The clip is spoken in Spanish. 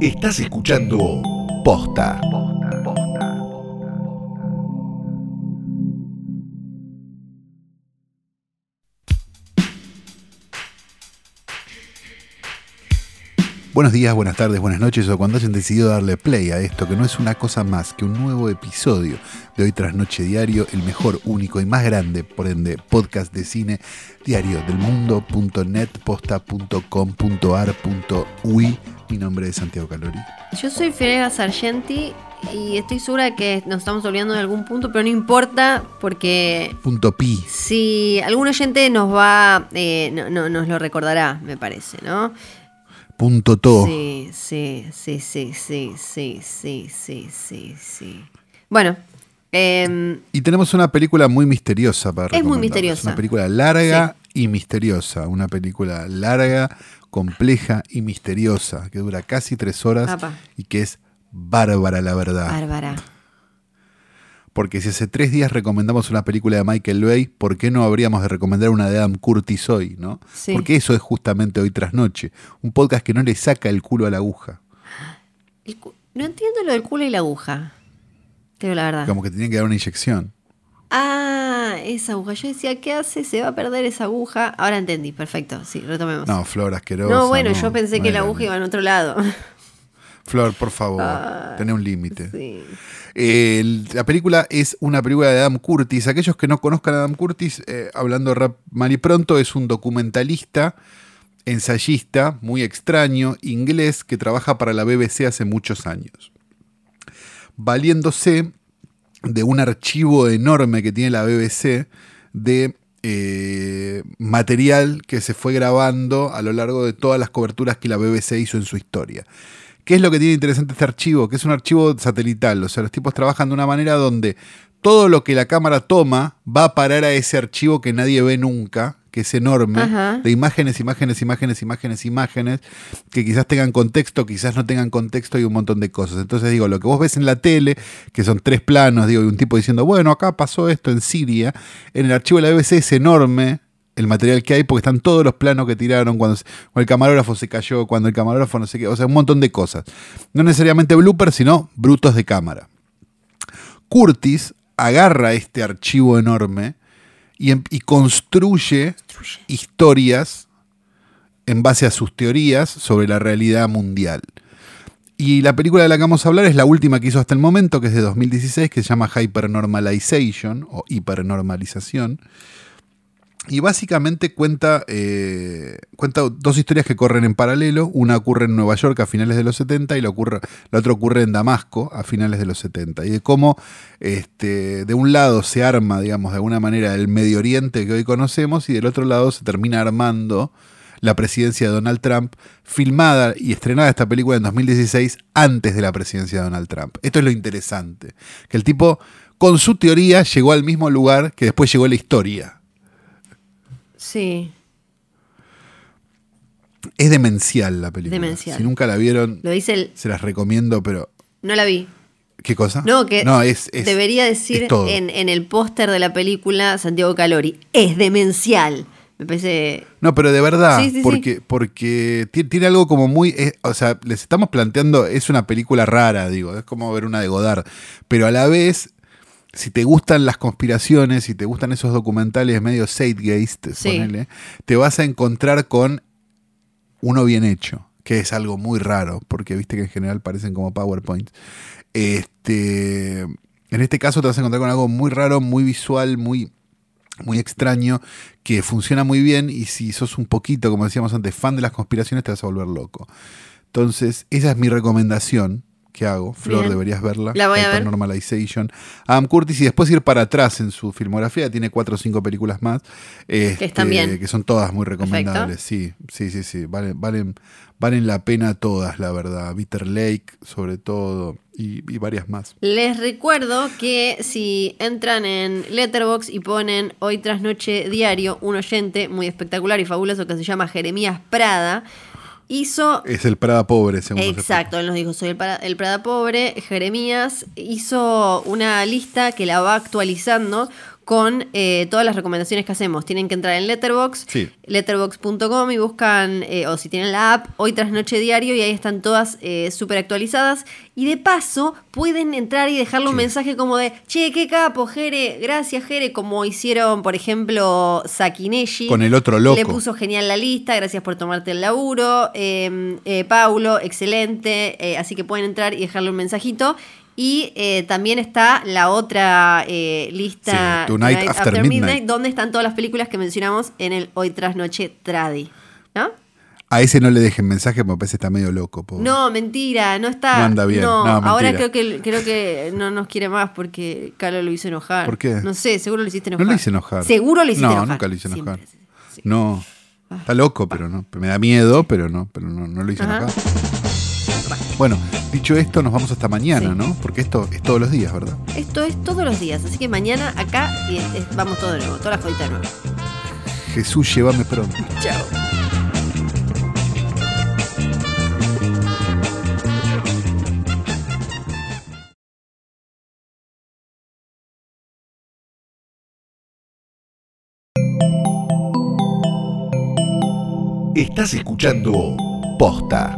Estás escuchando Posta. Buenos días, buenas tardes, buenas noches o cuando hayan decidido darle play a esto, que no es una cosa más que un nuevo episodio de Hoy tras Noche Diario, el mejor, único y más grande, por ende, podcast de cine diario del mundo.net, posta.com.ar.ui. Mi nombre es Santiago Calori. Yo soy Fiorella Sargenti y estoy segura que nos estamos olvidando de algún punto, pero no importa porque Punto pi. si algún oyente nos va, eh, no, no- nos lo recordará, me parece, ¿no? Punto to. Sí, sí, sí, sí, sí, sí, sí, sí, sí, sí. Bueno, em, Y tenemos una película muy misteriosa para Es muy misteriosa. Una película larga y misteriosa. Una película larga, compleja y misteriosa, que dura casi tres horas Apa. y que es bárbara, la verdad. Bárbara. Porque si hace tres días recomendamos una película de Michael Bay, ¿por qué no habríamos de recomendar una de Adam Curtis hoy, no? Sí. Porque eso es justamente Hoy tras Noche. Un podcast que no le saca el culo a la aguja. No entiendo lo del culo y la aguja. Te digo la verdad. Como que tenían que dar una inyección. Ah, esa aguja. Yo decía, ¿qué hace? Se va a perder esa aguja. Ahora entendí, perfecto. Sí, retomemos. No, Flor asquerosa. No, bueno, no, yo pensé no que la aguja iba en otro lado. Flor, por favor, Ah, tené un límite. Sí. Eh, la película es una película de Adam Curtis. Aquellos que no conozcan a Adam Curtis, eh, hablando rap mal y pronto, es un documentalista, ensayista, muy extraño, inglés, que trabaja para la BBC hace muchos años. Valiéndose de un archivo enorme que tiene la BBC de eh, material que se fue grabando a lo largo de todas las coberturas que la BBC hizo en su historia. ¿Qué es lo que tiene interesante este archivo? Que es un archivo satelital, o sea, los tipos trabajan de una manera donde todo lo que la cámara toma va a parar a ese archivo que nadie ve nunca, que es enorme, Ajá. de imágenes, imágenes, imágenes, imágenes, imágenes, que quizás tengan contexto, quizás no tengan contexto y un montón de cosas. Entonces digo, lo que vos ves en la tele, que son tres planos, digo, y un tipo diciendo, bueno, acá pasó esto en Siria, en el archivo de la BBC es enorme el material que hay, porque están todos los planos que tiraron cuando el camarógrafo se cayó, cuando el camarógrafo no sé qué, o sea, un montón de cosas. No necesariamente bloopers, sino brutos de cámara. Curtis agarra este archivo enorme y, em- y construye historias en base a sus teorías sobre la realidad mundial. Y la película de la que vamos a hablar es la última que hizo hasta el momento, que es de 2016, que se llama Hypernormalization o hipernormalización. Y básicamente cuenta, eh, cuenta dos historias que corren en paralelo. Una ocurre en Nueva York a finales de los 70 y la, ocurre, la otra ocurre en Damasco a finales de los 70. Y de cómo este, de un lado se arma, digamos, de alguna manera el Medio Oriente que hoy conocemos y del otro lado se termina armando la presidencia de Donald Trump, filmada y estrenada esta película en 2016 antes de la presidencia de Donald Trump. Esto es lo interesante, que el tipo con su teoría llegó al mismo lugar que después llegó la historia. Sí. Es demencial la película. Demencial. Si nunca la vieron, Lo dice el. se las recomiendo, pero No la vi. ¿qué cosa? No, que es, es- debería decir es en, en el póster de la película Santiago Calori. Es demencial. Me parece. No, pero de verdad, Sí, sí, sí. porque, porque ti- tiene algo como muy. es- o sea, les estamos planteando, es una película rara, digo, es como ver una de Godard. Pero a la vez, si te gustan las conspiraciones, si te gustan esos documentales medio Zeitgeist, Sí. ponele, te vas a encontrar con uno bien hecho, que es algo muy raro, porque viste que en general parecen como PowerPoint. Este, en este caso te vas a encontrar con algo muy raro, muy visual, muy muy extraño, que funciona muy bien y si sos un poquito, como decíamos antes, fan de las conspiraciones, te vas a volver loco. Entonces, esa es mi recomendación que hago. Flor, Bien. deberías verla. La voy a ver. Normalization. Adam Curtis y después ir para atrás en su filmografía. Tiene cuatro o cinco películas más. este, están bien. Que son todas muy recomendables. Sí, sí, sí, sí. Valen, valen, valen la pena todas, la verdad. Bitter Lake, sobre todo, y, y varias más. Les recuerdo que si entran en Letterbox y ponen hoy tras noche diario, un oyente muy espectacular y fabuloso que se llama Jeremías Prada hizo Es el Prada pobre, según Exacto, él nos dijo, soy el, Prada- el Prada pobre. Jeremías hizo una lista que la va actualizando con eh, todas las recomendaciones que hacemos. Tienen que entrar en Letterbox, Sí. letterbox.com y buscan, eh, o si tienen la app, Hoy tras Noche Diario y ahí están todas eh, súper actualizadas. Y de paso pueden entrar y dejarle un mensaje como de, che, qué capo, Jere, gracias Jere, como hicieron, por ejemplo, Sakineshi. Con el otro loco. Le puso genial la lista, gracias por tomarte el laburo. Eh, eh, Paulo, excelente. eh, así que pueden entrar y dejarle un mensajito. Y eh, también está la otra eh, lista, Sí, Tonight After Midnight. donde están todas las películas que mencionamos en el Hoy tras Noche Tradi. ¿No? A ese no le dejen mensaje, porque me parece que está medio loco. pobre. No, mentira, no está. No anda bien, No, no, ahora creo que creo que no nos quiere más porque Carlos lo hizo enojar. ¿Por qué? No sé, seguro lo hiciste No enojar. lo hice enojar. Seguro lo hiciste no, enojar. nunca lo hice enojar. Siempre, sí. No. Está loco, pero no. Me da miedo, pero no, pero no, no lo hice Ajá. enojar. Bueno, dicho esto, nos vamos hasta mañana, Sí. ¿no? Porque esto es todos los días, ¿verdad? Esto es todos los días, así que mañana acá y es- es- vamos todo de nuevo, toda la jodita de nuevo. Jesús, llévame pronto. Chao. Estás escuchando Posta.